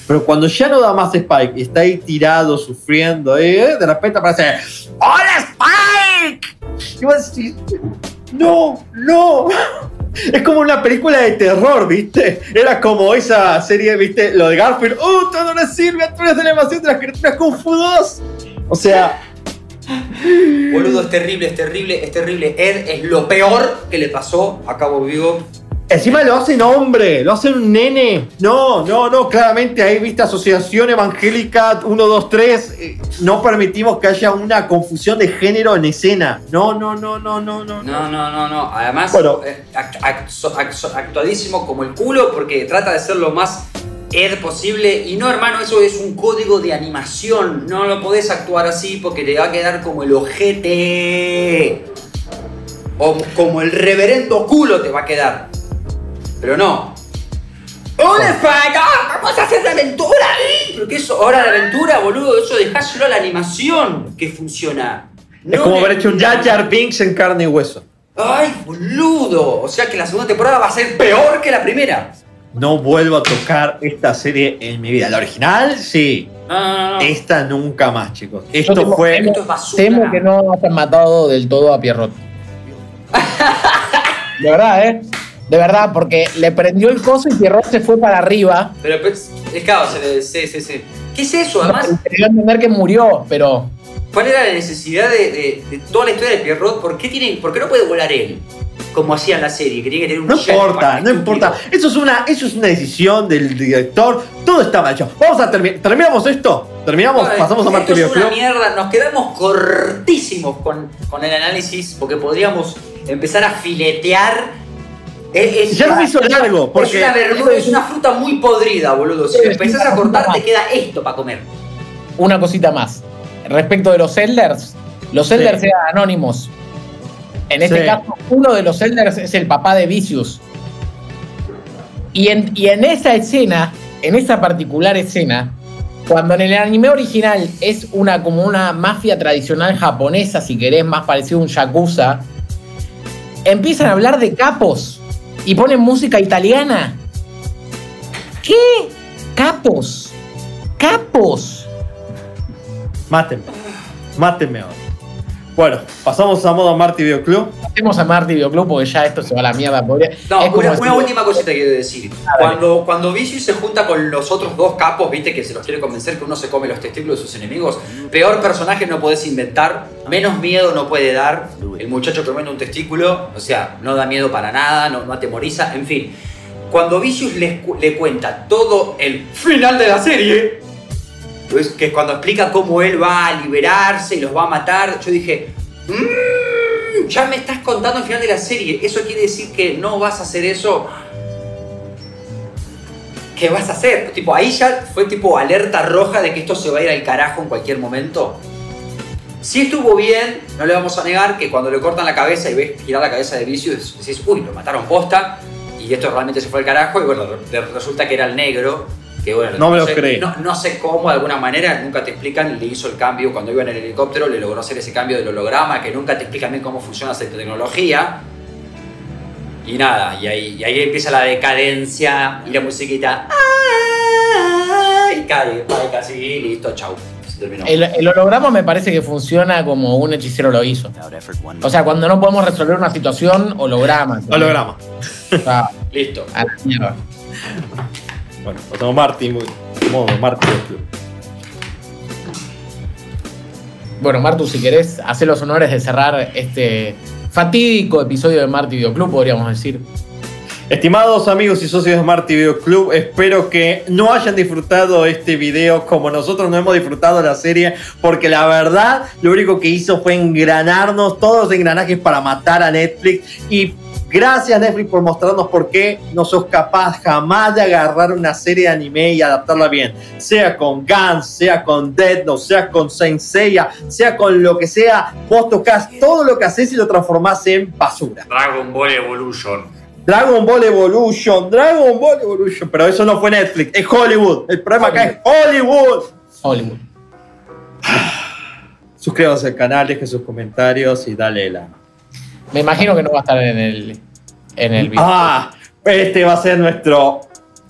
Pero cuando ya no da más Spike y está ahí tirado, sufriendo, eh, de repente aparece, ¡Hola Spike! No, no. Es como una película de terror, ¿viste? Era como esa serie, ¿viste? Lo de Garfield. ¡Oh, todo no sirve! ¡Tú eres de la invasión de las criaturas Kung Fu 2! O sea, Boludo, es terrible, es terrible, es terrible. Ed es lo peor que le pasó a Cabo Vivo. Encima lo hacen hombre, lo hacen un nene. No, no, no, claramente ahí, ¿viste? Asociación Evangélica 1, 2, 3. eh, no permitimos que haya una confusión de género en escena. No, no, no, no, no, no. No, no, no, no. Además, Bueno. eh, act- act- so- act- so- actuadísimo como el culo porque trata de ser lo más Ed posible. Y no, hermano, eso es un código de animación. No lo podés actuar así porque te va a quedar como el ojete. O como el reverendo culo te va a quedar. Pero no. ¡Hola! ¡Ah, ¡Vamos a hacer la aventura! ¡Eh! ¿Pero qué es hora de aventura, boludo? Eso dejáselo a la animación que funciona. Es No como le- haber hecho un Jar Binks en carne y hueso. ¡Ay, boludo! O sea que la segunda temporada va a ser peor que la primera. No vuelvo a tocar esta serie en mi vida. La original, sí. No, no, no. Esta nunca más, chicos. Esto tengo- fue. Esto es basura. Temo que no hayan matado del todo a Pierrot. De verdad, ¿eh? De verdad, porque le prendió el coso y Pierrot se fue para arriba. Pero pues, es claro, se le- sí, sí, sí. ¿Qué es eso? Además, a entender que murió, pero ¿cuál era la necesidad de, de- de toda la historia de Pierrot? ¿Por qué, tiene, ¿Por qué no puede volar él? Como hacía en la serie, que tiene que tener un No importa, no importa. Eso es una, eso es una decisión del director. Todo está mal hecho. Vamos a terminar. ¿Terminamos esto? ¿Terminamos? Pasamos a esto Marte es una mierda, nos quedamos cortísimos con, con el análisis porque podríamos empezar a filetear. Es, es- Ya no me hizo largo, porque- Es una verdura, es una fruta muy podrida, boludo. Si lo empezás a cortar, te queda esto para comer. una cosita más. Respecto de los Elders, los Elders Sí. eran anónimos. En este Sí. caso, uno de los Elders es el papá de Vicious. Y en, y en esa escena, en esa particular escena, cuando en el anime original es una como una mafia tradicional japonesa, si querés, más parecido a un yakuza, empiezan a hablar de capos y ponen música italiana. ¿Qué? Capos. Capos. Mátenme. Mátenme ahora. Bueno, pasamos a modo Marte Videoclub. Hacemos a Marty Videoclub porque ya esto se va a la mierda. podría- No, es una, una última cosita quiero decir. Cuando, cuando Vicious se junta con los otros dos capos, viste que se los quiere convencer que uno se come los testículos de sus enemigos, peor personaje no puedes inventar, menos miedo no puede dar. El muchacho comiendo un testículo, o sea, no da miedo para nada, no, no atemoriza, en fin. Cuando Vicious le, le cuenta todo el final de la serie, que es cuando explica cómo él va a liberarse y los va a matar, yo dije, "Mm, ya me estás contando el final de la serie, eso quiere decir que no vas a hacer eso. ¿Qué vas a hacer? Tipo, ahí ya fue tipo alerta roja de que esto se va a ir al carajo en cualquier momento. Si estuvo bien, no le vamos a negar que cuando le cortan la cabeza y ves girar la cabeza de Vicious, decís, uy, lo mataron posta, y esto realmente se fue al carajo, y bueno, re- resulta que era el negro, que bueno, No me lo sé, creí. No, no sé cómo, de alguna manera, nunca te explican, le hizo el cambio cuando iba en el helicóptero, le logró hacer ese cambio del holograma, que nunca te explican bien cómo funciona esa tecnología. Y nada, y ahí, y ahí empieza la decadencia y la musiquita. ¡ah! Y cae, cae casi, y listo, chau. Se terminó. El, el holograma me parece que funciona como un hechicero lo hizo. O sea, cuando no podemos resolver una situación, holograma. Holograma. O sea, Listo. a la mierda. Bueno, pasamos a Marte, modo Videoclub. Bueno, Martu, si querés, hacer los honores de cerrar este fatídico episodio de Marty Videoclub, podríamos decir. Estimados amigos y socios de Smart TV Club, espero que no hayan disfrutado este video como nosotros no hemos disfrutado la serie, porque la verdad lo único que hizo fue engranarnos todos los engranajes para matar a Netflix y Gracias Netflix por mostrarnos por qué no sos capaz jamás de agarrar una serie de anime y adaptarla bien. Sea con Guns, sea con Dead Note, sea con Saint Seiya, sea con lo que sea, vos tocas todo lo que haces y lo transformás en basura. Dragon Ball Evolution. Dragon Ball Evolution, Dragon Ball Evolution, pero eso no fue Netflix, es Hollywood. El problema acá es Hollywood. Hollywood. Suscríbanse al canal, dejen sus comentarios y dale la. Me imagino que no va a estar en el, en el video. Ah, este va a ser nuestro.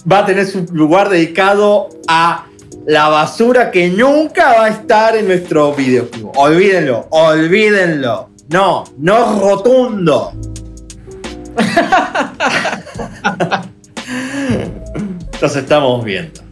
Va a tener su lugar dedicado a la basura que nunca va a estar en nuestro videoclub. Olvídenlo, olvídenlo. No, no rotundo. Nos estamos viendo.